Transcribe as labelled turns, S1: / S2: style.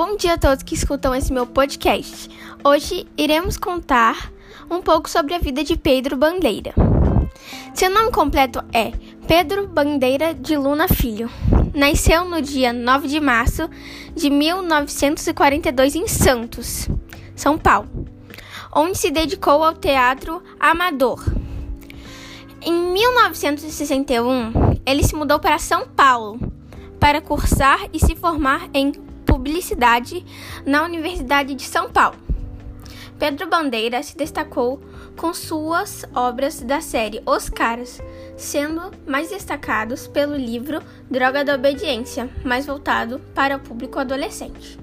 S1: bom dia a todos que escutam esse meu podcast. Hoje iremos contar um pouco sobre a vida de Pedro Bandeira. Seu nome completo é Pedro Bandeira de Luna Filho. Nasceu no dia 9 de março de 1942 em Santos, São Paulo, onde se dedicou ao teatro amador. Em 1961, ele se mudou para São Paulo para cursar e se formar em publicidade na Universidade de São Paulo. Pedro Bandeira se destacou com suas obras da série Os Caras, sendo mais destacados pelo livro Droga da Obediência, mais voltado para o público adolescente.